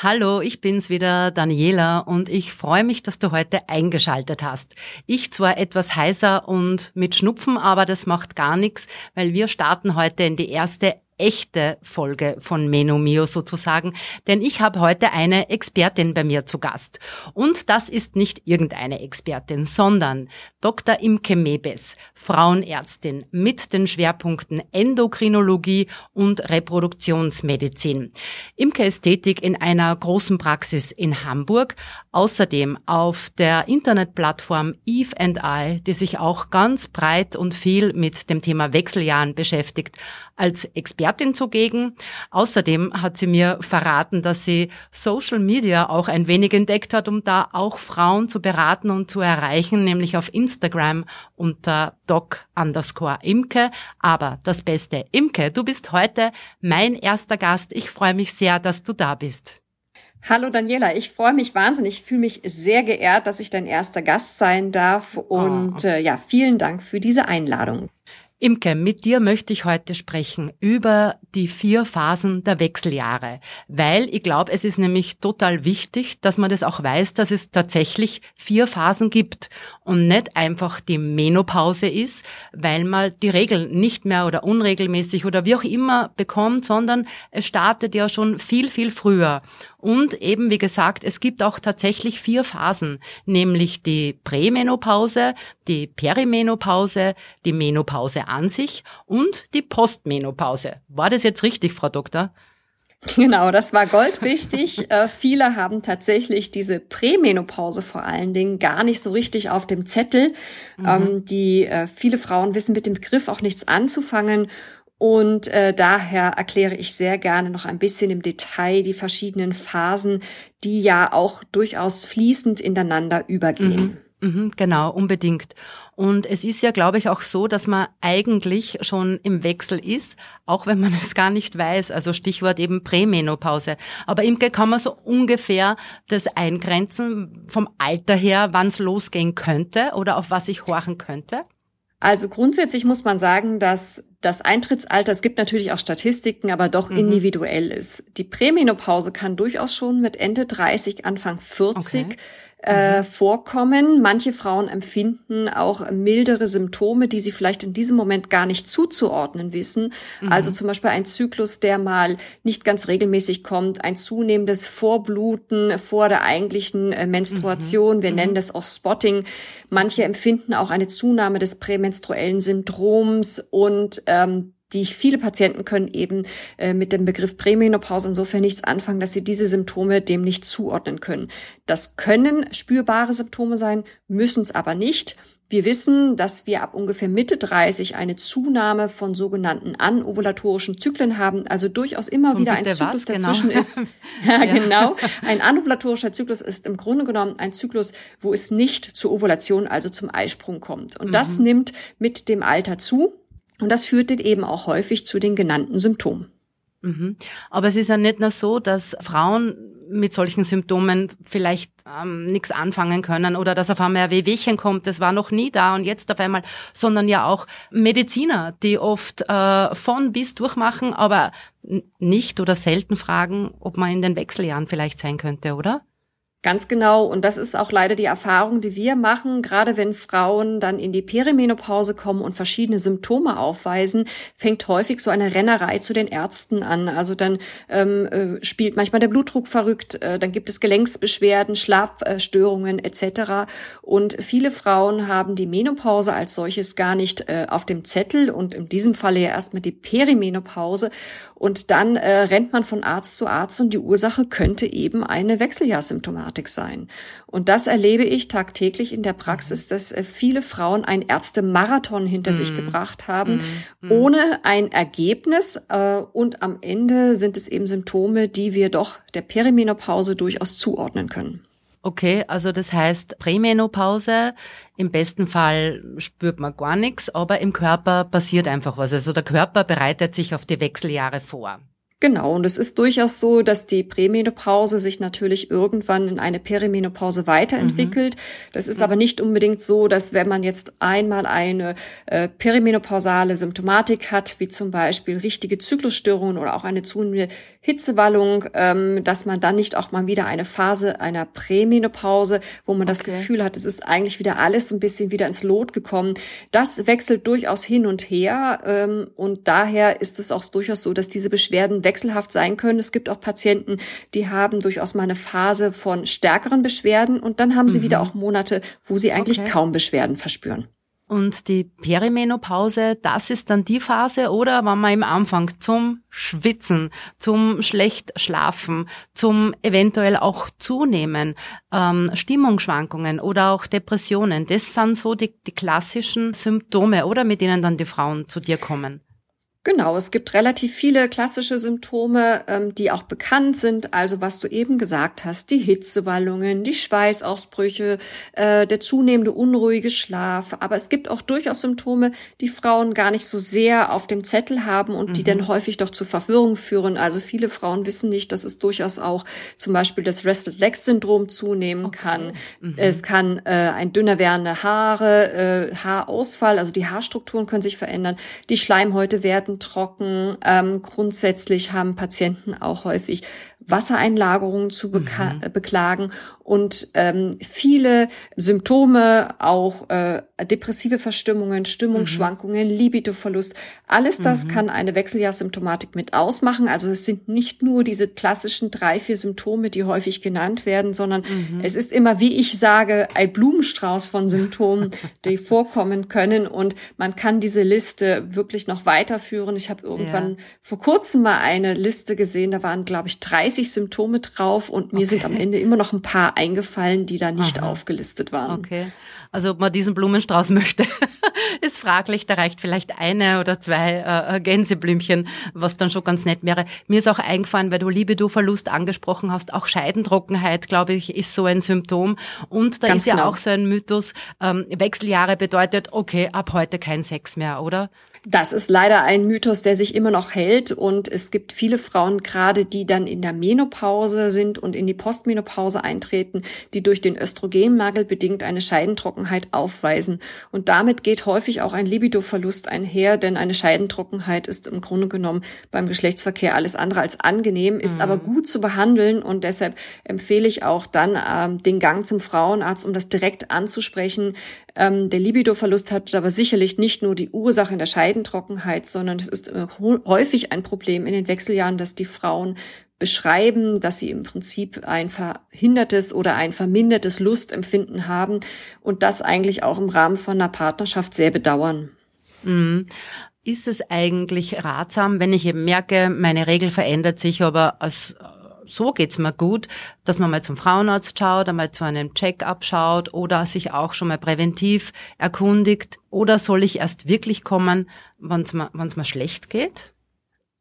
Hallo, ich bin's wieder, Daniela, und ich freue mich, dass du heute eingeschaltet hast. Ich zwar etwas heißer und mit Schnupfen, aber das macht gar nichts, weil wir starten heute in die erste echte Folge von Meno Mio sozusagen, denn ich habe heute eine Expertin bei mir zu Gast. Und das ist nicht irgendeine Expertin, sondern Dr. Imke Mebes, Frauenärztin mit den Schwerpunkten Endokrinologie und Reproduktionsmedizin. Imke ist tätig in einer großen Praxis in Hamburg, außerdem auf der Internetplattform Eve and I, die sich auch ganz breit und viel mit dem Thema Wechseljahren beschäftigt, als Expertin zugegen. Außerdem hat sie mir verraten, dass sie Social Media auch ein wenig entdeckt hat, um da auch Frauen zu beraten und zu erreichen, nämlich auf Instagram unter doc underscore Imke. Aber das Beste, Imke, du bist heute mein erster Gast. Ich freue mich sehr, dass du da bist. Hallo Daniela, ich freue mich wahnsinnig, ich fühle mich sehr geehrt, dass ich dein erster Gast sein darf und oh. äh, ja, vielen Dank für diese Einladung. Imke, mit dir möchte ich heute sprechen über die vier Phasen der Wechseljahre, weil ich glaube, es ist nämlich total wichtig, dass man das auch weiß, dass es tatsächlich vier Phasen gibt und nicht einfach die Menopause ist, weil man die Regeln nicht mehr oder unregelmäßig oder wie auch immer bekommt, sondern es startet ja schon viel, viel früher. Und eben, wie gesagt, es gibt auch tatsächlich vier Phasen, nämlich die Prämenopause, die Perimenopause, die Menopause an sich und die Postmenopause. War das jetzt richtig, Frau Doktor? Genau, das war goldrichtig. äh, viele haben tatsächlich diese Prämenopause vor allen Dingen gar nicht so richtig auf dem Zettel. Mhm. Ähm, die äh, viele Frauen wissen mit dem Begriff auch nichts anzufangen und äh, daher erkläre ich sehr gerne noch ein bisschen im Detail die verschiedenen Phasen, die ja auch durchaus fließend ineinander übergehen. Mhm, mhm, genau, unbedingt. Und es ist ja, glaube ich, auch so, dass man eigentlich schon im Wechsel ist, auch wenn man es gar nicht weiß. Also Stichwort eben Prämenopause. Aber Imke, kann man so ungefähr das eingrenzen vom Alter her, wann es losgehen könnte oder auf was ich horchen könnte? Also grundsätzlich muss man sagen, dass das Eintrittsalter, es gibt natürlich auch Statistiken, aber doch mhm. individuell ist. Die Prämenopause kann durchaus schon mit Ende 30, Anfang 40 okay äh, mhm. vorkommen. Manche Frauen empfinden auch mildere Symptome, die sie vielleicht in diesem Moment gar nicht zuzuordnen wissen. Mhm. Also zum Beispiel ein Zyklus, der mal nicht ganz regelmäßig kommt, ein zunehmendes Vorbluten vor der eigentlichen äh, Menstruation. Mhm. Wir nennen mhm. das auch Spotting. Manche empfinden auch eine Zunahme des prämenstruellen Syndroms und ähm, die viele Patienten können eben äh, mit dem Begriff Prämenopause insofern nichts anfangen, dass sie diese Symptome dem nicht zuordnen können. Das können spürbare Symptome sein, müssen es aber nicht. Wir wissen, dass wir ab ungefähr Mitte 30 eine Zunahme von sogenannten anovulatorischen Zyklen haben, also durchaus immer von wieder ein Zyklus was? Dazwischen genau. ist. ja, ja, genau. Ein anovulatorischer Zyklus ist im Grunde genommen ein Zyklus, wo es nicht zur Ovulation, also zum Eisprung kommt. Und mhm. das nimmt mit dem Alter zu. Und das führt eben auch häufig zu den genannten Symptomen. Mhm. Aber es ist ja nicht nur so, dass Frauen mit solchen Symptomen vielleicht ähm, nichts anfangen können oder dass auf einmal ein Wehwehchen kommt, das war noch nie da und jetzt auf einmal, sondern ja auch Mediziner, die oft äh, von bis durchmachen, aber nicht oder selten fragen, ob man in den Wechseljahren vielleicht sein könnte, oder? Ganz genau. Und das ist auch leider die Erfahrung, die wir machen. Gerade wenn Frauen dann in die Perimenopause kommen und verschiedene Symptome aufweisen, fängt häufig so eine Rennerei zu den Ärzten an. Also dann ähm, äh, spielt manchmal der Blutdruck verrückt, äh, dann gibt es Gelenksbeschwerden, Schlafstörungen etc. Und viele Frauen haben die Menopause als solches gar nicht äh, auf dem Zettel und in diesem Falle ja erstmal die Perimenopause. Und dann äh, rennt man von Arzt zu Arzt und die Ursache könnte eben eine Wechseljahrssymptomatik sein. Und das erlebe ich tagtäglich in der Praxis, dass äh, viele Frauen einen Ärztemarathon hinter mm. sich mhm. gebracht haben, mm. ohne ein Ergebnis. Äh, und am Ende sind es eben Symptome, die wir doch der Perimenopause durchaus zuordnen können. Okay, also das heißt Prämenopause, im besten Fall spürt man gar nichts, aber im Körper passiert einfach was. Also der Körper bereitet sich auf die Wechseljahre vor. Genau, und es ist durchaus so, dass die Prämenopause sich natürlich irgendwann in eine Perimenopause weiterentwickelt. Mhm. Das ist mhm. aber nicht unbedingt so, dass wenn man jetzt einmal eine äh, perimenopausale Symptomatik hat, wie zum Beispiel richtige Zyklusstörungen oder auch eine zunehmende Hitzewallung, ähm, dass man dann nicht auch mal wieder eine Phase einer Prämenopause, wo man das Gefühl hat, es ist eigentlich wieder alles ein bisschen wieder ins Lot gekommen. Das wechselt durchaus hin und her ähm, und daher ist es auch durchaus so, dass diese Beschwerden wechselhaft sein können. Es gibt auch Patienten, die haben durchaus mal eine Phase von stärkeren Beschwerden und dann haben sie mhm. wieder auch Monate, wo sie eigentlich okay. kaum Beschwerden verspüren. Und die Perimenopause, das ist dann die Phase, oder wenn man im Anfang zum Schwitzen, zum schlecht Schlafen, zum eventuell auch Zunehmen, ähm, Stimmungsschwankungen oder auch Depressionen, das sind so die, die klassischen Symptome, oder mit denen dann die Frauen zu dir kommen. Genau, es gibt relativ viele klassische Symptome, ähm, die auch bekannt sind. Also was du eben gesagt hast, die Hitzewallungen, die Schweißausbrüche, äh, der zunehmende unruhige Schlaf. Aber es gibt auch durchaus Symptome, die Frauen gar nicht so sehr auf dem Zettel haben und mhm. die dann häufig doch zu Verwirrung führen. Also viele Frauen wissen nicht, dass es durchaus auch zum Beispiel das Restless-Legs-Syndrom zunehmen okay. kann. Mhm. Es kann äh, ein dünner werdende Haare, äh, Haarausfall, also die Haarstrukturen können sich verändern. Die Schleimhäute werden trocken. Ähm, grundsätzlich haben Patienten auch häufig Wassereinlagerungen zu mhm. beklagen und ähm, viele Symptome, auch äh, depressive Verstimmungen, Stimmungsschwankungen, mhm. Libidoverlust, alles das mhm. kann eine Wechseljahrssymptomatik mit ausmachen. Also es sind nicht nur diese klassischen drei, vier Symptome, die häufig genannt werden, sondern mhm. es ist immer, wie ich sage, ein Blumenstrauß von Symptomen, die vorkommen können und man kann diese Liste wirklich noch weiterführen. Ich habe irgendwann ja. vor kurzem mal eine Liste gesehen, da waren, glaube ich, 30 Symptome drauf und mir okay. sind am Ende immer noch ein paar eingefallen, die da nicht Aha. aufgelistet waren. Okay. Also ob man diesen Blumenstrauß möchte, ist fraglich. Da reicht vielleicht eine oder zwei äh, äh, Gänseblümchen, was dann schon ganz nett wäre. Mir ist auch eingefallen, weil du Libido-Verlust angesprochen hast, auch Scheidentrockenheit, glaube ich, ist so ein Symptom. Und da ganz ist ja genau. auch so ein Mythos, ähm, Wechseljahre bedeutet, okay, ab heute kein Sex mehr, oder? Das ist leider ein Mythos, der sich immer noch hält. Und es gibt viele Frauen gerade, die dann in der Menopause sind und in die Postmenopause eintreten, die durch den Östrogenmangel bedingt eine Scheidentrockenheit aufweisen. Und damit geht häufig auch ein Libidoverlust einher, denn eine Scheidentrockenheit ist im Grunde genommen beim Geschlechtsverkehr alles andere als angenehm, ist mhm. aber gut zu behandeln. Und deshalb empfehle ich auch dann ähm, den Gang zum Frauenarzt, um das direkt anzusprechen. Ähm, der Libidoverlust hat aber sicherlich nicht nur die Ursache in der Scheidentrockenheit, sondern es ist äh, häufig ein Problem in den Wechseljahren, dass die Frauen beschreiben, dass sie im Prinzip ein verhindertes oder ein vermindertes Lustempfinden haben und das eigentlich auch im Rahmen von einer Partnerschaft sehr bedauern. Mhm. Ist es eigentlich ratsam, wenn ich eben merke, meine Regel verändert sich, aber als so geht's mir gut, dass man mal zum Frauenarzt schaut, einmal zu einem Check-up schaut oder sich auch schon mal präventiv erkundigt? Oder soll ich erst wirklich kommen, wenn es mir, wenn's mir schlecht geht?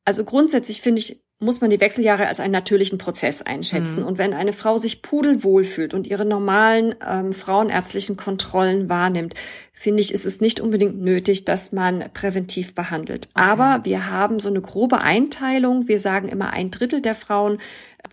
Also grundsätzlich finde ich, muss man die Wechseljahre als einen natürlichen Prozess einschätzen. Mhm. Und wenn eine Frau sich pudelwohl fühlt und ihre normalen ähm, frauenärztlichen Kontrollen wahrnimmt, finde ich, ist es nicht unbedingt nötig, dass man präventiv behandelt. Okay. Aber wir haben so eine grobe Einteilung. Wir sagen immer, ein Drittel der Frauen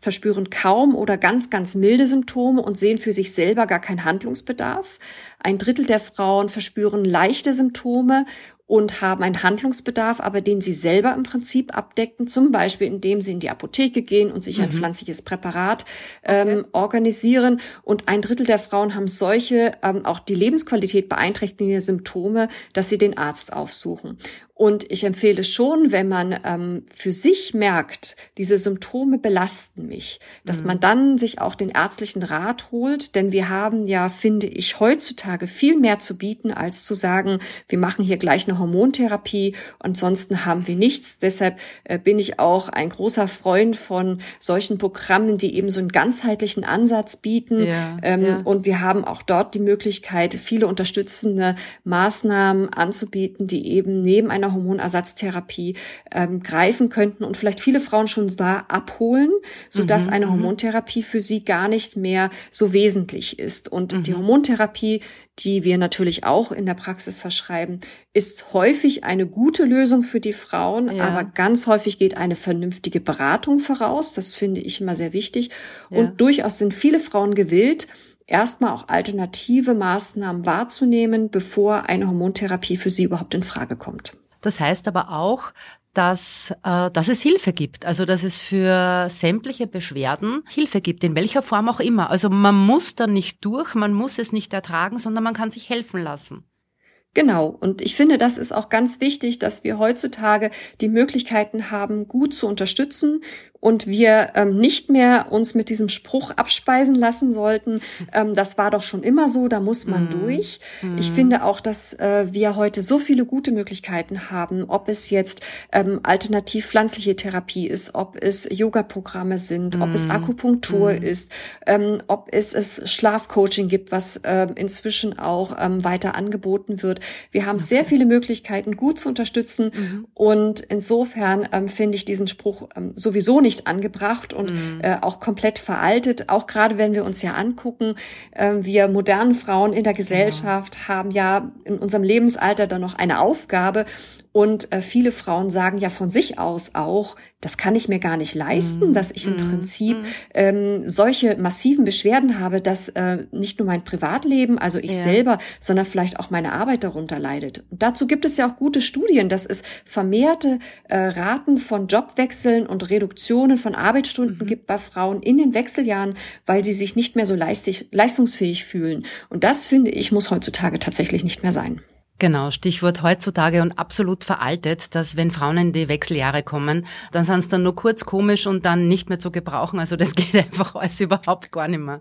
verspüren kaum oder ganz, ganz milde Symptome und sehen für sich selber gar keinen Handlungsbedarf. Ein Drittel der Frauen verspüren leichte Symptome und haben einen Handlungsbedarf, aber den sie selber im Prinzip abdecken, zum Beispiel indem sie in die Apotheke gehen und sich mhm. ein pflanzliches Präparat ähm, okay. organisieren. Und ein Drittel der Frauen haben solche, ähm, auch die Lebensqualität beeinträchtigende Symptome, dass sie den Arzt aufsuchen. Und ich empfehle schon, wenn man ähm, für sich merkt, diese Symptome belasten mich, dass mhm. man dann sich auch den ärztlichen Rat holt, denn wir haben ja, finde ich, heutzutage viel mehr zu bieten, als zu sagen, wir machen hier gleich eine Hormontherapie, ansonsten haben wir nichts. Deshalb äh, bin ich auch ein großer Freund von solchen Programmen, die eben so einen ganzheitlichen Ansatz bieten. Ja, ähm, ja. Und wir haben auch dort die Möglichkeit, viele unterstützende Maßnahmen anzubieten, die eben neben einer einer Hormonersatztherapie ähm, greifen könnten und vielleicht viele Frauen schon da abholen, so dass mhm, eine mhm. Hormontherapie für sie gar nicht mehr so wesentlich ist. Und mhm. die Hormontherapie, die wir natürlich auch in der Praxis verschreiben, ist häufig eine gute Lösung für die Frauen, ja. aber ganz häufig geht eine vernünftige Beratung voraus. Das finde ich immer sehr wichtig. Ja. Und durchaus sind viele Frauen gewillt, erstmal auch alternative Maßnahmen wahrzunehmen, bevor eine Hormontherapie für sie überhaupt in Frage kommt. Das heißt aber auch, dass, äh, dass es Hilfe gibt, also dass es für sämtliche Beschwerden Hilfe gibt, in welcher Form auch immer. Also man muss da nicht durch, man muss es nicht ertragen, sondern man kann sich helfen lassen. Genau. Und ich finde, das ist auch ganz wichtig, dass wir heutzutage die Möglichkeiten haben, gut zu unterstützen und wir ähm, nicht mehr uns mit diesem Spruch abspeisen lassen sollten. Ähm, das war doch schon immer so, da muss man mm. durch. Mm. Ich finde auch, dass äh, wir heute so viele gute Möglichkeiten haben, ob es jetzt ähm, alternativ pflanzliche Therapie ist, ob es Yoga-Programme sind, mm. ob es mhm. Akupunktur mhm. ist, ähm, ob es, es Schlafcoaching gibt, was äh, inzwischen auch ähm, weiter angeboten wird. Wir haben okay. sehr viele Möglichkeiten, gut zu unterstützen. -hmm. Und insofern ähm, finde ich diesen Spruch ähm, sowieso nicht nicht angebracht und mhm. äh, auch komplett veraltet. Auch gerade wenn wir uns ja angucken, äh, wir modernen Frauen in der Gesellschaft ja. haben ja in unserem Lebensalter dann noch eine Aufgabe und äh, viele Frauen sagen ja von sich aus auch, das kann ich mir gar nicht leisten, mm, dass ich im mm, Prinzip mm. ähm, solche massiven Beschwerden habe, dass äh, nicht nur mein Privatleben, also ich ja. selber, sondern vielleicht auch meine Arbeit darunter leidet. Und dazu gibt es ja auch gute Studien, dass es vermehrte äh, Raten von Jobwechseln und Reduktionen von Arbeitsstunden -hmm. gibt bei Frauen in den Wechseljahren, weil sie sich nicht mehr so leistig, leistungsfähig fühlen. Und das finde ich muss heutzutage tatsächlich nicht mehr sein. Genau, Stichwort heutzutage und absolut veraltet, dass wenn Frauen in die Wechseljahre kommen, dann sind es dann nur kurz komisch und dann nicht mehr zu gebrauchen. Also das geht einfach alles überhaupt gar nicht mehr.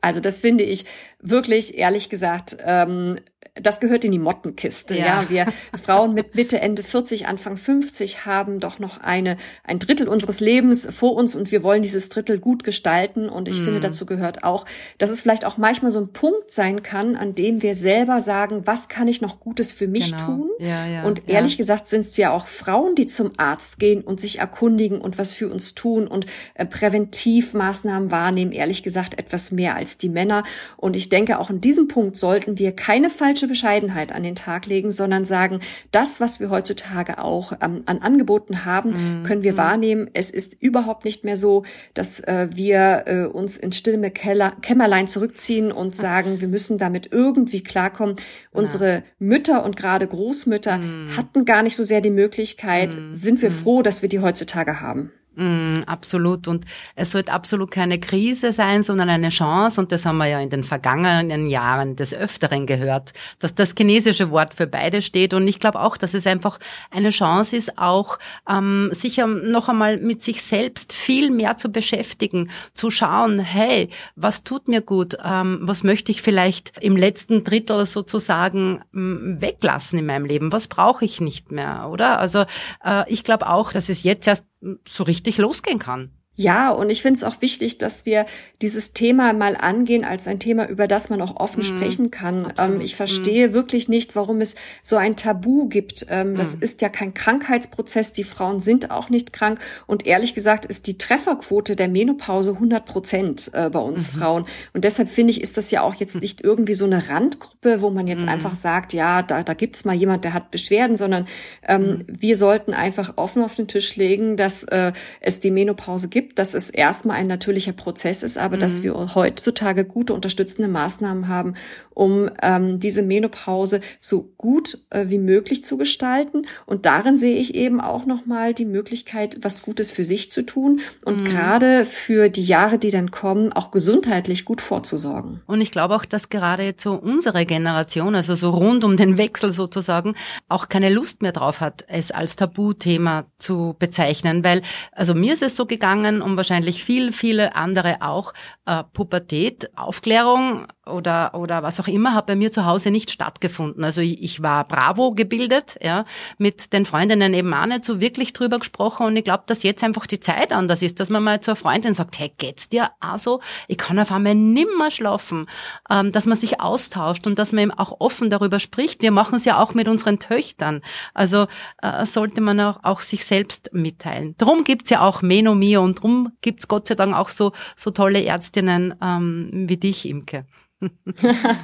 Also das finde ich wirklich, ehrlich gesagt, ähm, das gehört in die Mottenkiste. Ja. ja, wir Frauen mit Mitte, Ende 40, Anfang 50 haben doch noch eine, ein Drittel unseres Lebens vor uns und wir wollen dieses Drittel gut gestalten. Und ich mm. finde, dazu gehört auch, dass es vielleicht auch manchmal so ein Punkt sein kann, an dem wir selber sagen, was kann ich noch Gutes für mich genau. tun? Ja, ja, und ehrlich ja. gesagt sind es wir auch Frauen, die zum Arzt gehen und sich erkundigen und was für uns tun und äh, Präventivmaßnahmen wahrnehmen. Ehrlich gesagt etwas mehr als die Männer. Und ich denke, auch in diesem Punkt sollten wir keine falsche Bescheidenheit an den Tag legen, sondern sagen, das, was wir heutzutage auch ähm, an Angeboten haben, mm, können wir mm. wahrnehmen. Es ist überhaupt nicht mehr so, dass äh, wir äh, uns in stille Keller, Kämmerlein zurückziehen und sagen, wir müssen damit irgendwie klarkommen. Unsere ja. Mütter und gerade Großmütter mm. hatten gar nicht so sehr die Möglichkeit. Mm, Sind wir mm. froh, dass wir die heutzutage haben? Mm, absolut. Und es sollte absolut keine Krise sein, sondern eine Chance. Und das haben wir ja in den vergangenen Jahren des Öfteren gehört, dass das chinesische Wort für beide steht. Und ich glaube auch, dass es einfach eine Chance ist, auch ähm, sich noch einmal mit sich selbst viel mehr zu beschäftigen, zu schauen, hey, was tut mir gut? Ähm, was möchte ich vielleicht im letzten Drittel sozusagen ähm, weglassen in meinem Leben? Was brauche ich nicht mehr, oder? Also äh, ich glaube auch, dass es jetzt erst so richtig losgehen kann. Ja, und ich finde es auch wichtig, dass wir dieses Thema mal angehen als ein Thema, über das man auch offen mm, sprechen kann. Ähm, ich verstehe mm. wirklich nicht, warum es so ein Tabu gibt. Ähm, mm. Das ist ja kein Krankheitsprozess. Die Frauen sind auch nicht krank. Und ehrlich gesagt ist die Trefferquote der Menopause 100 Prozent äh, bei uns -hmm. Frauen. Und deshalb finde ich, ist das ja auch jetzt hm. nicht irgendwie so eine Randgruppe, wo man jetzt einfach sagt, ja, da, da gibt's mal jemand, der hat Beschwerden, sondern ähm, hm. wir sollten einfach offen auf den Tisch legen, dass äh, es die Menopause gibt gibt, dass es erstmal ein natürlicher Prozess ist, aber mhm. dass wir heutzutage gute unterstützende Maßnahmen haben, um ähm, diese Menopause so gut äh, wie möglich zu gestalten. Und darin sehe ich eben auch nochmal die Möglichkeit, was Gutes für sich zu tun und mhm. gerade für die Jahre, die dann kommen, auch gesundheitlich gut vorzusorgen. Und ich glaube auch, dass gerade jetzt so unsere Generation, also so rund um den Wechsel sozusagen, auch keine Lust mehr drauf hat, es als Tabuthema zu bezeichnen, weil also mir ist es so gegangen und wahrscheinlich viel, viele andere auch, äh, Pubertät, Aufklärung oder, oder was auch immer hat bei mir zu Hause nicht stattgefunden. Also ich, ich war bravo gebildet, ja, mit den Freundinnen eben auch nicht so wirklich drüber gesprochen und ich glaube, dass jetzt einfach die Zeit anders ist, dass man mal zur Freundin sagt, hey, geht's dir auch so? Ich kann auf einmal nimmer schlafen, ähm, dass man sich austauscht und dass man eben auch offen darüber spricht. Wir machen es ja auch mit unseren Töchtern. Also äh, sollte man auch, auch sich selbst mitteilen. Drum gibt's ja auch Menomie und drum gibt's Gott sei Dank auch so, so tolle Ärztinnen ähm, wie dich, Imke.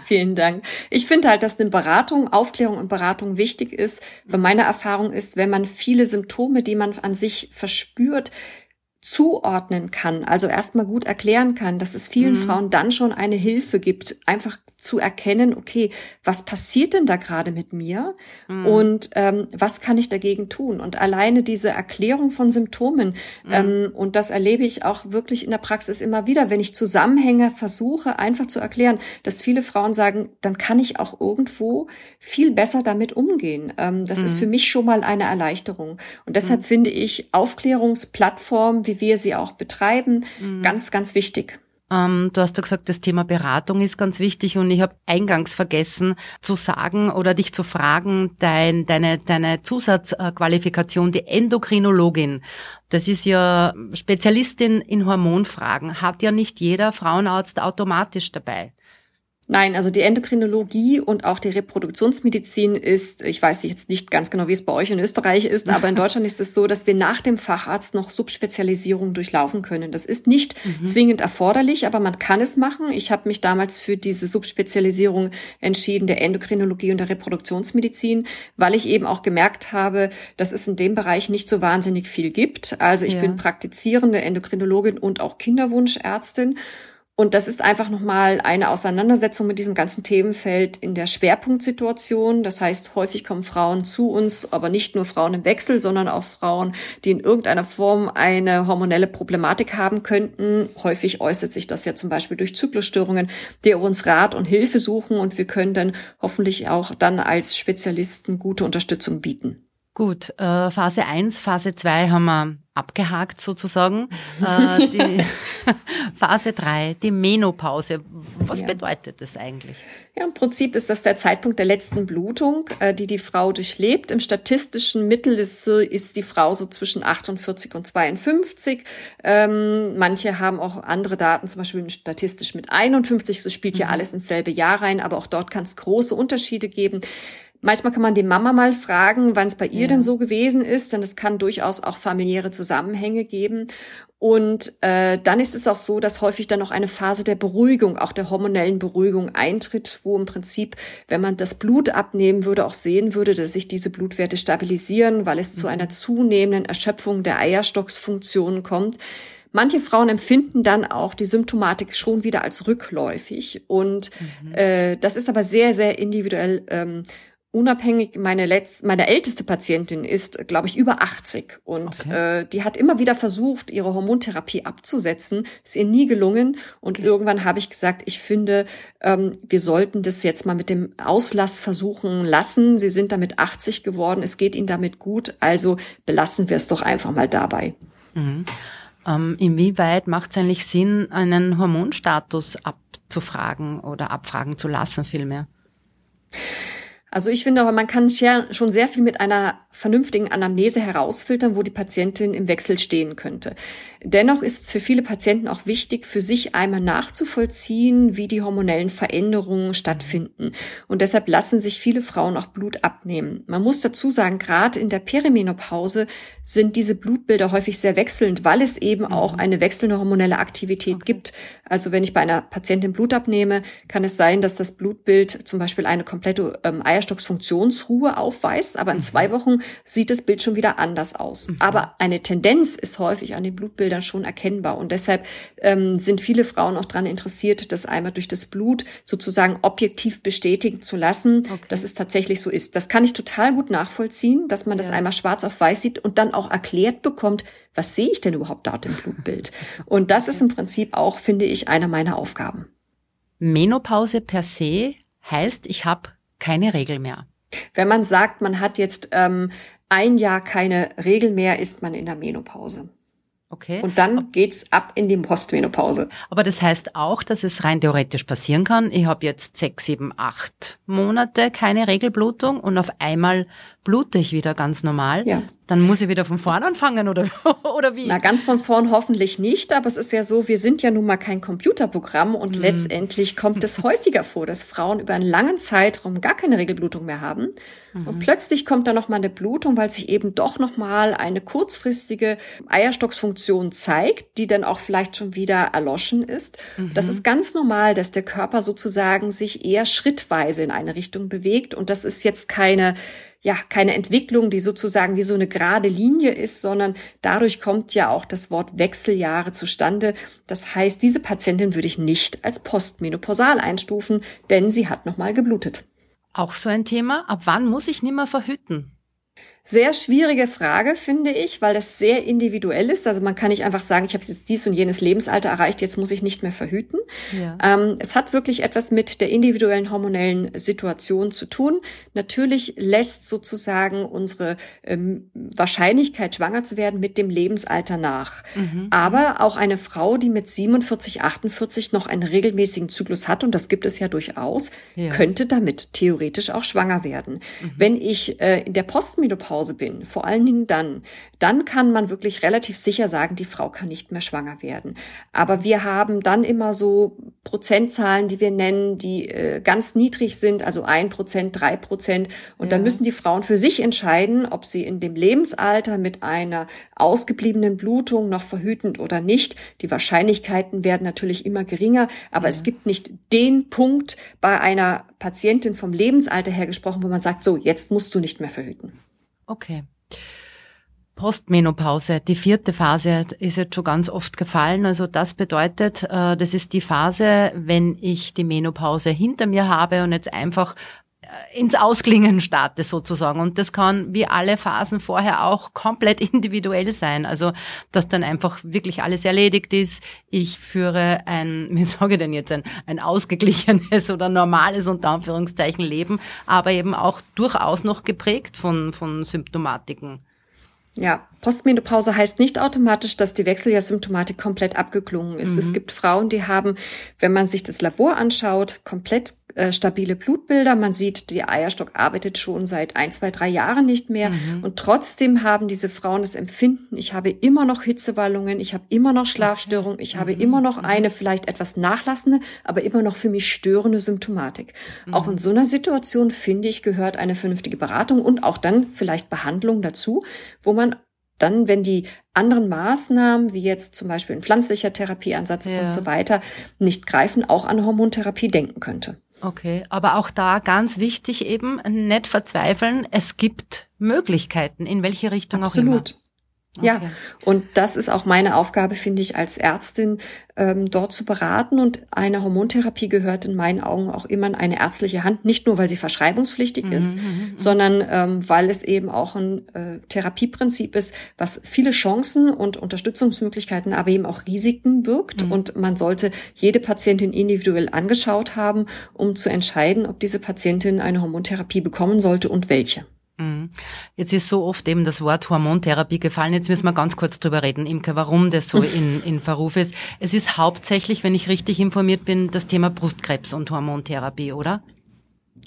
Vielen Dank. Ich finde halt, dass eine Beratung, Aufklärung und Beratung wichtig ist. Weil meine Erfahrung ist, wenn man viele Symptome, die man an sich verspürt, zuordnen kann, also erstmal gut erklären kann, dass es vielen mhm. Frauen dann schon eine Hilfe gibt, einfach zu erkennen, okay, was passiert denn da gerade mit mir mhm. und ähm, was kann ich dagegen tun? Und alleine diese Erklärung von Symptomen, mhm. ähm, und das erlebe ich auch wirklich in der Praxis immer wieder, wenn ich Zusammenhänge versuche, einfach zu erklären, dass viele Frauen sagen, dann kann ich auch irgendwo viel besser damit umgehen. Ähm, das ist mhm. für mich schon mal eine Erleichterung. Und deshalb mhm. finde ich Aufklärungsplattformen, wie wie wir sie auch betreiben. Mhm. Ganz, ganz wichtig. Ähm, du hast ja gesagt, das Thema Beratung ist ganz wichtig und ich habe eingangs vergessen zu sagen oder dich zu fragen, dein, deine, deine Zusatzqualifikation, die Endokrinologin, das ist ja Spezialistin in Hormonfragen, hat ja nicht jeder Frauenarzt automatisch dabei. Nein, also die Endokrinologie und auch die Reproduktionsmedizin ist, ich weiß jetzt nicht ganz genau, wie es bei euch in Österreich ist, aber in Deutschland ist es so, dass wir nach dem Facharzt noch Subspezialisierung durchlaufen können. Das ist nicht mhm. zwingend erforderlich, aber man kann es machen. Ich habe mich damals für diese Subspezialisierung entschieden, der Endokrinologie und der Reproduktionsmedizin, weil ich eben auch gemerkt habe, dass es in dem Bereich nicht so wahnsinnig viel gibt. Also ich ja. bin praktizierende Endokrinologin und auch Kinderwunschärztin. Und das ist einfach nochmal eine Auseinandersetzung mit diesem ganzen Themenfeld in der Schwerpunktsituation. Das heißt, häufig kommen Frauen zu uns, aber nicht nur Frauen im Wechsel, sondern auch Frauen, die in irgendeiner Form eine hormonelle Problematik haben könnten. Häufig äußert sich das ja zum Beispiel durch Zyklusstörungen, die uns Rat und Hilfe suchen und wir können dann hoffentlich auch dann als Spezialisten gute Unterstützung bieten. Gut, äh, Phase 1, Phase 2 haben wir abgehakt sozusagen. äh, die Phase 3, die Menopause. Was ja. bedeutet das eigentlich? Ja, im Prinzip ist das der Zeitpunkt der letzten Blutung, äh, die die Frau durchlebt. Im statistischen Mittel ist, ist die Frau so zwischen 48 und 52. Ähm, manche haben auch andere Daten, zum Beispiel statistisch mit 51. Das spielt ja mhm. alles ins selbe Jahr rein, aber auch dort kann es große Unterschiede geben. Manchmal kann man die Mama mal fragen, wann es bei ihr ja. denn so gewesen ist, denn es kann durchaus auch familiäre Zusammenhänge geben. Und äh, dann ist es auch so, dass häufig dann noch eine Phase der Beruhigung, auch der hormonellen Beruhigung eintritt, wo im Prinzip, wenn man das Blut abnehmen würde, auch sehen würde, dass sich diese Blutwerte stabilisieren, weil es mhm. zu einer zunehmenden Erschöpfung der Eierstocksfunktionen kommt. Manche Frauen empfinden dann auch die Symptomatik schon wieder als rückläufig. Und mhm. äh, das ist aber sehr, sehr individuell ähm, unabhängig, meine letzte, meine älteste Patientin ist, glaube ich, über 80 und okay. äh, die hat immer wieder versucht, ihre Hormontherapie abzusetzen, ist ihr nie gelungen und okay. irgendwann habe ich gesagt, ich finde, ähm, wir sollten das jetzt mal mit dem Auslass versuchen lassen. Sie sind damit 80 geworden, es geht ihnen damit gut, also belassen wir es doch einfach mal dabei. Mhm. Ähm, inwieweit macht es eigentlich Sinn, einen Hormonstatus abzufragen oder abfragen zu lassen vielmehr? Also ich finde aber, man kann schon sehr viel mit einer vernünftigen Anamnese herausfiltern, wo die Patientin im Wechsel stehen könnte. Dennoch ist es für viele Patienten auch wichtig, für sich einmal nachzuvollziehen, wie die hormonellen Veränderungen stattfinden. Und deshalb lassen sich viele Frauen auch Blut abnehmen. Man muss dazu sagen, gerade in der Perimenopause sind diese Blutbilder häufig sehr wechselnd, weil es eben auch mhm. eine wechselnde hormonelle Aktivität okay. gibt. Also wenn ich bei einer Patientin Blut abnehme, kann es sein, dass das Blutbild zum Beispiel eine komplette ähm, Eierstocksfunktionsruhe aufweist, aber in mhm. zwei Wochen sieht das Bild schon wieder anders aus. Mhm. Aber eine Tendenz ist häufig an den Blutbildern Blutbildern schon erkennbar. Und deshalb ähm, sind viele Frauen auch daran interessiert, das einmal durch das Blut sozusagen objektiv bestätigen zu lassen, okay. dass es tatsächlich so ist. Das kann ich total gut nachvollziehen, dass man ja. das einmal schwarz auf weiß sieht und dann auch erklärt bekommt, was sehe ich denn überhaupt dort im Blutbild? Und das ist im Prinzip auch, finde ich, einer meiner Aufgaben. Menopause per se heißt, ich habe keine Regel mehr. Wenn man sagt, man hat jetzt ähm, ein Jahr keine Regel mehr, ist man in der Menopause. Okay. Und dann geht's ab in die Postmenopause. Aber das heißt auch, dass es rein theoretisch passieren kann. Ich habe jetzt sechs, sieben, acht Monate keine Regelblutung und auf einmal blute ich wieder ganz normal. Ja. Dann muss ich wieder von vorn anfangen oder, oder wie? Na, ganz von vorn hoffentlich nicht, aber es ist ja so, wir sind ja nun mal kein Computerprogramm und mhm. letztendlich kommt es häufiger vor, dass Frauen über einen langen Zeitraum gar keine Regelblutung mehr haben. Mhm. Und plötzlich kommt da nochmal eine Blutung, weil sich eben doch nochmal eine kurzfristige Eierstocksfunktion zeigt, die dann auch vielleicht schon wieder erloschen ist. Mhm. Das ist ganz normal, dass der Körper sozusagen sich eher schrittweise in eine Richtung bewegt und das ist jetzt keine ja, keine Entwicklung, die sozusagen wie so eine gerade Linie ist, sondern dadurch kommt ja auch das Wort Wechseljahre zustande. Das heißt, diese Patientin würde ich nicht als postmenopausal einstufen, denn sie hat nochmal geblutet. Auch so ein Thema. Ab wann muss ich nimmer verhüten? Sehr schwierige Frage, finde ich, weil das sehr individuell ist. Also man kann nicht einfach sagen, ich habe jetzt dies und jenes Lebensalter erreicht, jetzt muss ich nicht mehr verhüten. Ja. Ähm, es hat wirklich etwas mit der individuellen hormonellen Situation zu tun. Natürlich lässt sozusagen unsere ähm, Wahrscheinlichkeit, schwanger zu werden, mit dem Lebensalter nach. Mhm. Aber auch eine Frau, die mit 47, 48 noch einen regelmäßigen Zyklus hat, und das gibt es ja durchaus, ja. könnte damit theoretisch auch schwanger werden. Mhm. Wenn ich äh, in der Postmenopause Hause bin, vor allen Dingen dann, dann kann man wirklich relativ sicher sagen, die Frau kann nicht mehr schwanger werden. Aber wir haben dann immer so Prozentzahlen, die wir nennen, die äh, ganz niedrig sind, also ein Prozent, drei Prozent. Und ja. dann müssen die Frauen für sich entscheiden, ob sie in dem Lebensalter mit einer ausgebliebenen Blutung noch verhütend oder nicht. Die Wahrscheinlichkeiten werden natürlich immer geringer, aber ja. es gibt nicht den Punkt bei einer Patientin vom Lebensalter her gesprochen, wo man sagt, so, jetzt musst du nicht mehr verhüten. Okay. Postmenopause, die vierte Phase ist jetzt schon ganz oft gefallen. Also das bedeutet, äh, das ist die Phase, wenn ich die Menopause hinter mir habe und jetzt einfach ins Ausklingen starte sozusagen. Und das kann wie alle Phasen vorher auch komplett individuell sein. Also, dass dann einfach wirklich alles erledigt ist. Ich führe ein, wie sage ich denn jetzt, ein, ein ausgeglichenes oder normales unter Anführungszeichen Leben, aber eben auch durchaus noch geprägt von, von Symptomatiken. Ja, Postmenopause heißt nicht automatisch, dass die Wechseljahrsymptomatik komplett abgeklungen ist. Mhm. Es gibt Frauen, die haben, wenn man sich das Labor anschaut, komplett äh, stabile Blutbilder. Man sieht, die Eierstock arbeitet schon seit ein, zwei, drei Jahren nicht mehr. Mhm. Und trotzdem haben diese Frauen das Empfinden, ich habe immer noch Hitzewallungen, ich habe immer noch Schlafstörungen, ich mhm. habe immer noch mhm. eine vielleicht etwas nachlassende, aber immer noch für mich störende Symptomatik. Auch in mhm. so einer Situation, finde ich, gehört eine vernünftige Beratung und auch dann vielleicht Behandlung dazu, wo man dann, wenn die anderen Maßnahmen, wie jetzt zum Beispiel ein pflanzlicher Therapieansatz ja. und so weiter, nicht greifen, auch an Hormontherapie denken könnte. Okay, aber auch da ganz wichtig eben, nicht verzweifeln, es gibt Möglichkeiten, in welche Richtung Absolut. auch immer. Okay. Ja, und das ist auch meine Aufgabe, finde ich, als Ärztin, ähm, dort zu beraten. Und eine Hormontherapie gehört in meinen Augen auch immer in eine ärztliche Hand, nicht nur, weil sie verschreibungspflichtig mhm, ist, mhm, mhm. sondern ähm, weil es eben auch ein äh, Therapieprinzip ist, was viele Chancen und Unterstützungsmöglichkeiten, aber eben auch Risiken birgt. Mhm. Und man sollte jede Patientin individuell angeschaut haben, um zu entscheiden, ob diese Patientin eine Hormontherapie bekommen sollte und welche. Mhm. Jetzt ist so oft eben das Wort Hormontherapie gefallen. Jetzt müssen wir ganz kurz drüber reden, Imke, warum das so in, in Verruf ist. Es ist hauptsächlich, wenn ich richtig informiert bin, das Thema Brustkrebs und Hormontherapie, oder?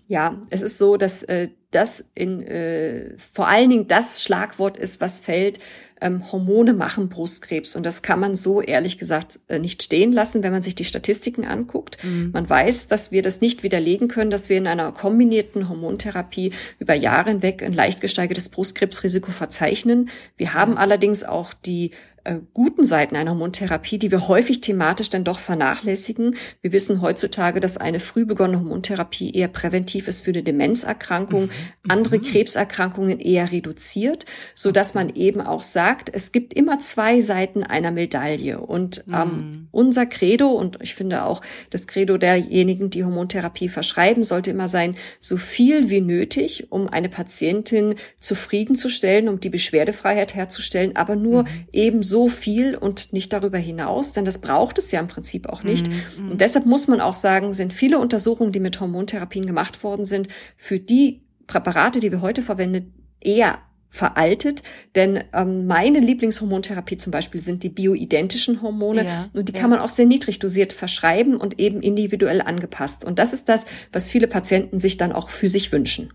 Ja, es ist so, dass äh, das in äh, vor allen Dingen das Schlagwort ist, was fällt, ähm, Hormone machen Brustkrebs. Und das kann man so ehrlich gesagt äh, nicht stehen lassen, wenn man sich die Statistiken anguckt. Mhm. Man weiß, dass wir das nicht widerlegen können, dass wir in einer kombinierten Hormontherapie über Jahre hinweg ein leicht gesteigertes Brustkrebsrisiko verzeichnen. Wir haben allerdings auch die äh, guten Seiten einer Hormontherapie, die wir häufig thematisch dann doch vernachlässigen. Wir wissen heutzutage, dass eine früh begonnene Hormontherapie eher präventiv ist für eine Demenzerkrankung, mhm. andere mhm. Krebserkrankungen eher reduziert, so dass man eben auch sagt, es gibt immer zwei Seiten einer Medaille. Und ähm, mhm. unser Credo, und ich finde auch das Credo derjenigen, die Hormontherapie verschreiben, sollte immer sein, so viel wie nötig, um eine Patientin zufriedenzustellen, um die Beschwerdefreiheit herzustellen, aber nur mhm. eben so viel und nicht darüber hinaus, denn das braucht es ja im Prinzip auch nicht. Mhm. Und deshalb muss man auch sagen, sind viele Untersuchungen, die mit Hormontherapien gemacht worden sind, für die Präparate, die wir heute verwenden, eher veraltet, denn ähm, meine Lieblingshormontherapie zum Beispiel sind die bioidentischen Hormone ja, und die ja. kann man auch sehr niedrig dosiert verschreiben und eben individuell angepasst. Und das ist das, was viele Patienten sich dann auch für sich wünschen.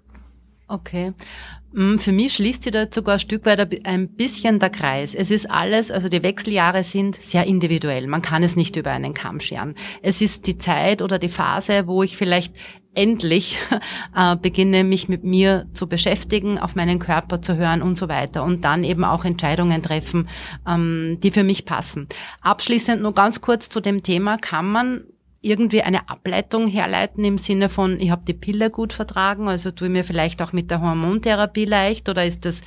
Okay. Mm, für mich schließt sich da sogar ein Stück weit ein bisschen der Kreis. Es ist alles, also die Wechseljahre sind sehr individuell. Man kann es nicht über einen Kamm scheren. Es ist die Zeit oder die Phase, wo ich vielleicht endlich äh, beginne, mich mit mir zu beschäftigen, auf meinen Körper zu hören und so weiter und dann eben auch Entscheidungen treffen, ähm, die für mich passen. Abschließend nur ganz kurz zu dem Thema, kann man irgendwie eine Ableitung herleiten im Sinne von, ich habe die Pille gut vertragen, also tue ich mir vielleicht auch mit der Hormontherapie leicht oder ist das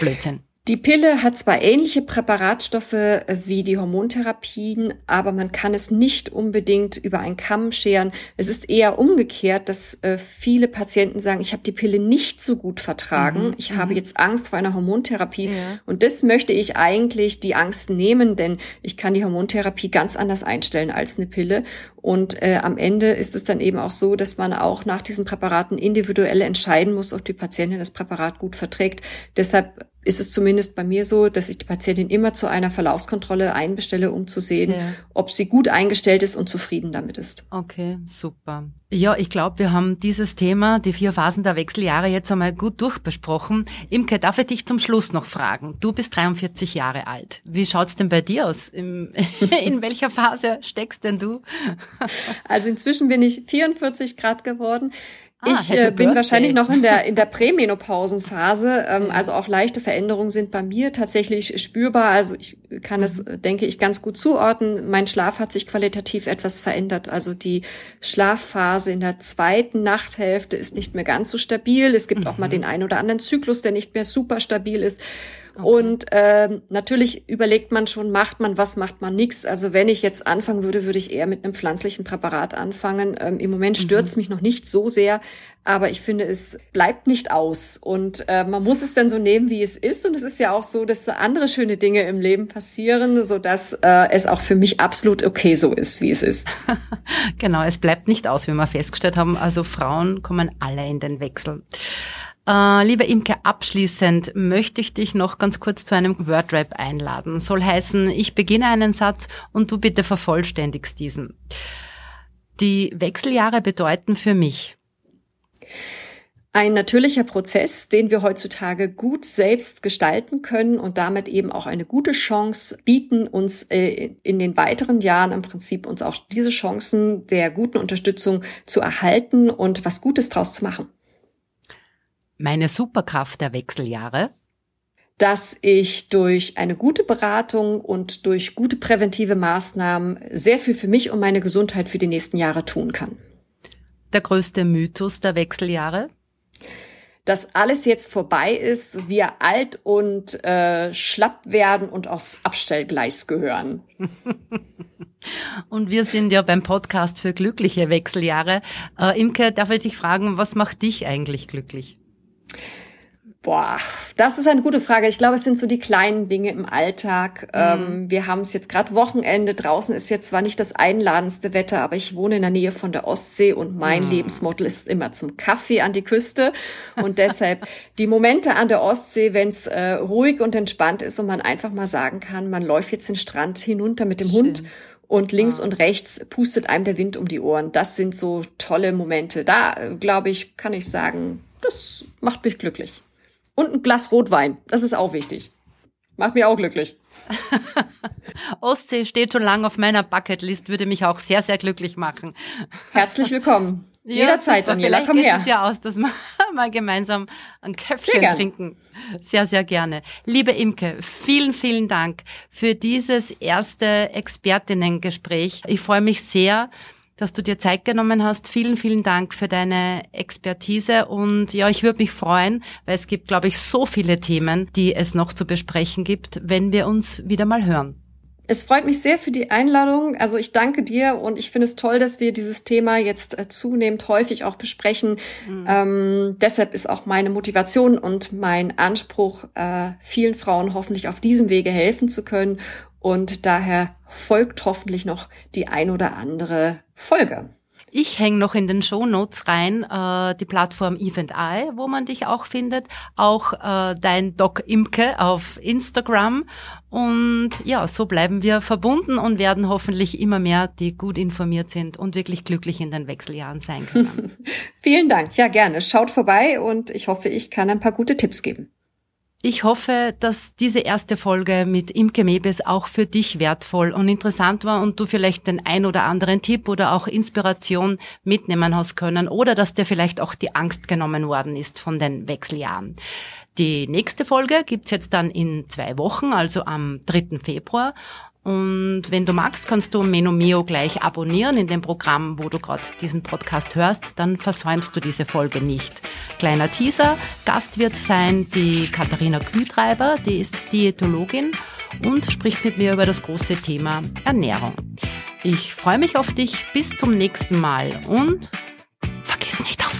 Blödsinn? Die Pille hat zwar ähnliche Präparatstoffe wie die Hormontherapien, aber man kann es nicht unbedingt über einen Kamm scheren. Es ist eher umgekehrt, dass äh, viele Patienten sagen, ich habe die Pille nicht so gut vertragen, mhm. ich habe mhm. jetzt Angst vor einer Hormontherapie ja. und das möchte ich eigentlich die Angst nehmen, denn ich kann die Hormontherapie ganz anders einstellen als eine Pille und äh, am Ende ist es dann eben auch so, dass man auch nach diesen Präparaten individuell entscheiden muss, ob die Patientin das Präparat gut verträgt. Deshalb ist es zumindest bei mir so, dass ich die Patientin immer zu einer Verlaufskontrolle einbestelle, um zu sehen, ja. ob sie gut eingestellt ist und zufrieden damit ist. Okay, super. Ja, ich glaube, wir haben dieses Thema, die vier Phasen der Wechseljahre, jetzt einmal gut durchbesprochen. Imke, darf ich dich zum Schluss noch fragen? Du bist 43 Jahre alt. Wie schaut's denn bei dir aus? In welcher Phase steckst denn du? Also inzwischen bin ich 44 Grad geworden. Ah, ich äh, bin wahrscheinlich noch in der in der Prämenopausenphase. Ähm, Also auch leichte Veränderungen sind bei mir tatsächlich spürbar. Also ich kann es, mhm. denke ich, ganz gut zuordnen. Mein Schlaf hat sich qualitativ etwas verändert. Also die Schlafphase in der zweiten Nachthälfte ist nicht mehr ganz so stabil. Es gibt mhm. auch mal mhm. den einen oder anderen Zyklus, der nicht mehr super stabil ist. Okay. Und ähm, natürlich überlegt man schon, macht man was, macht man nichts. Also wenn ich jetzt anfangen würde, würde ich eher mit einem pflanzlichen Präparat anfangen. Ähm, Im Moment mhm. stört es mich noch nicht so sehr, aber ich finde, es bleibt nicht aus. Und äh, man muss es dann so nehmen, wie es ist. Und es ist ja auch so, dass da andere schöne Dinge im Leben passieren, so dass äh, es auch für mich absolut okay so ist, wie es ist. genau, es bleibt nicht aus, wie wir festgestellt haben. Also Frauen kommen alle in den Wechsel. Äh, liebe Imke, abschließend möchte ich dich noch ganz kurz zu einem Wordrap einladen. Soll heißen, ich beginne einen Satz und du bitte vervollständigst diesen. Die Wechseljahre bedeuten für mich. Ein natürlicher Prozess, den wir heutzutage gut selbst gestalten können und damit eben auch eine gute Chance bieten, uns äh, in den weiteren Jahren im Prinzip uns auch diese Chancen der guten Unterstützung zu erhalten und was Gutes draus zu machen. Meine Superkraft der Wechseljahre? dass ich durch eine gute Beratung und durch gute präventive Maßnahmen sehr viel für mich und meine Gesundheit für die nächsten Jahre tun kann. Der größte Mythos der Wechseljahre? Dass alles jetzt vorbei ist, wir alt und äh, schlapp werden und aufs Abstellgleis gehören. und wir sind ja beim Podcast für glückliche Wechseljahre. Äh, Imke, darf ich dich fragen, was macht dich eigentlich glücklich? Boah, das ist eine gute Frage. Ich glaube, es sind so die kleinen Dinge im Alltag. Mhm. Ähm, wir haben es jetzt gerade Wochenende. Draußen ist jetzt zwar nicht das einladendste Wetter, aber ich wohne in der Nähe von der Ostsee und mein mhm. Lebensmotto ist immer zum Kaffee an die Küste. Und deshalb die Momente an der Ostsee, wenn es äh, ruhig und entspannt ist und man einfach mal sagen kann, man läuft jetzt den Strand hinunter mit dem Schön. Hund und links ja. und rechts pustet einem der Wind um die Ohren. Das sind so tolle Momente. Da, äh, glaube ich, kann ich sagen, das macht mich glücklich. Und ein Glas Rotwein, das ist auch wichtig. Macht mich auch glücklich. Ostsee steht schon lange auf meiner Bucketlist, würde mich auch sehr, sehr glücklich machen. Herzlich willkommen. Ja, Jederzeit, super. Daniela, Vielleicht komm her. es ja aus, dass wir mal gemeinsam ein Köpfchen sehr trinken. Sehr, sehr gerne. Liebe Imke, vielen, vielen Dank für dieses erste Expertinnengespräch. Ich freue mich sehr, dass du dir Zeit genommen hast. Vielen, vielen Dank für deine Expertise und ja, ich würde mich freuen, weil es gibt, glaube ich, so viele Themen, die es noch zu besprechen gibt, wenn wir uns wieder mal hören. Es freut mich sehr für die Einladung. Also ich danke dir und ich finde es toll, dass wir dieses Thema jetzt äh, zunehmend häufig auch besprechen. Mhm. Ähm, deshalb ist auch meine Motivation und mein Anspruch, äh, vielen Frauen hoffentlich auf diesem Wege helfen zu können. Und daher folgt hoffentlich noch die ein oder andere Folge. Ich hänge noch in den Show Notes rein äh, die Plattform Event Eye, wo man dich auch findet, auch äh, dein Doc Imke auf Instagram und ja, so bleiben wir verbunden und werden hoffentlich immer mehr, die gut informiert sind und wirklich glücklich in den Wechseljahren sein können. Vielen Dank. Ja, gerne. Schaut vorbei und ich hoffe, ich kann ein paar gute Tipps geben. Ich hoffe, dass diese erste Folge mit Imke Mebes auch für dich wertvoll und interessant war und du vielleicht den ein oder anderen Tipp oder auch Inspiration mitnehmen hast können oder dass dir vielleicht auch die Angst genommen worden ist von den Wechseljahren. Die nächste Folge gibt's jetzt dann in zwei Wochen, also am 3. Februar. Und wenn du magst, kannst du Menomeo gleich abonnieren in dem Programm, wo du gerade diesen Podcast hörst, dann versäumst du diese Folge nicht. Kleiner Teaser, Gast wird sein die Katharina Kühtreiber, die ist Diätologin und spricht mit mir über das große Thema Ernährung. Ich freue mich auf dich, bis zum nächsten Mal und vergiss nicht aufs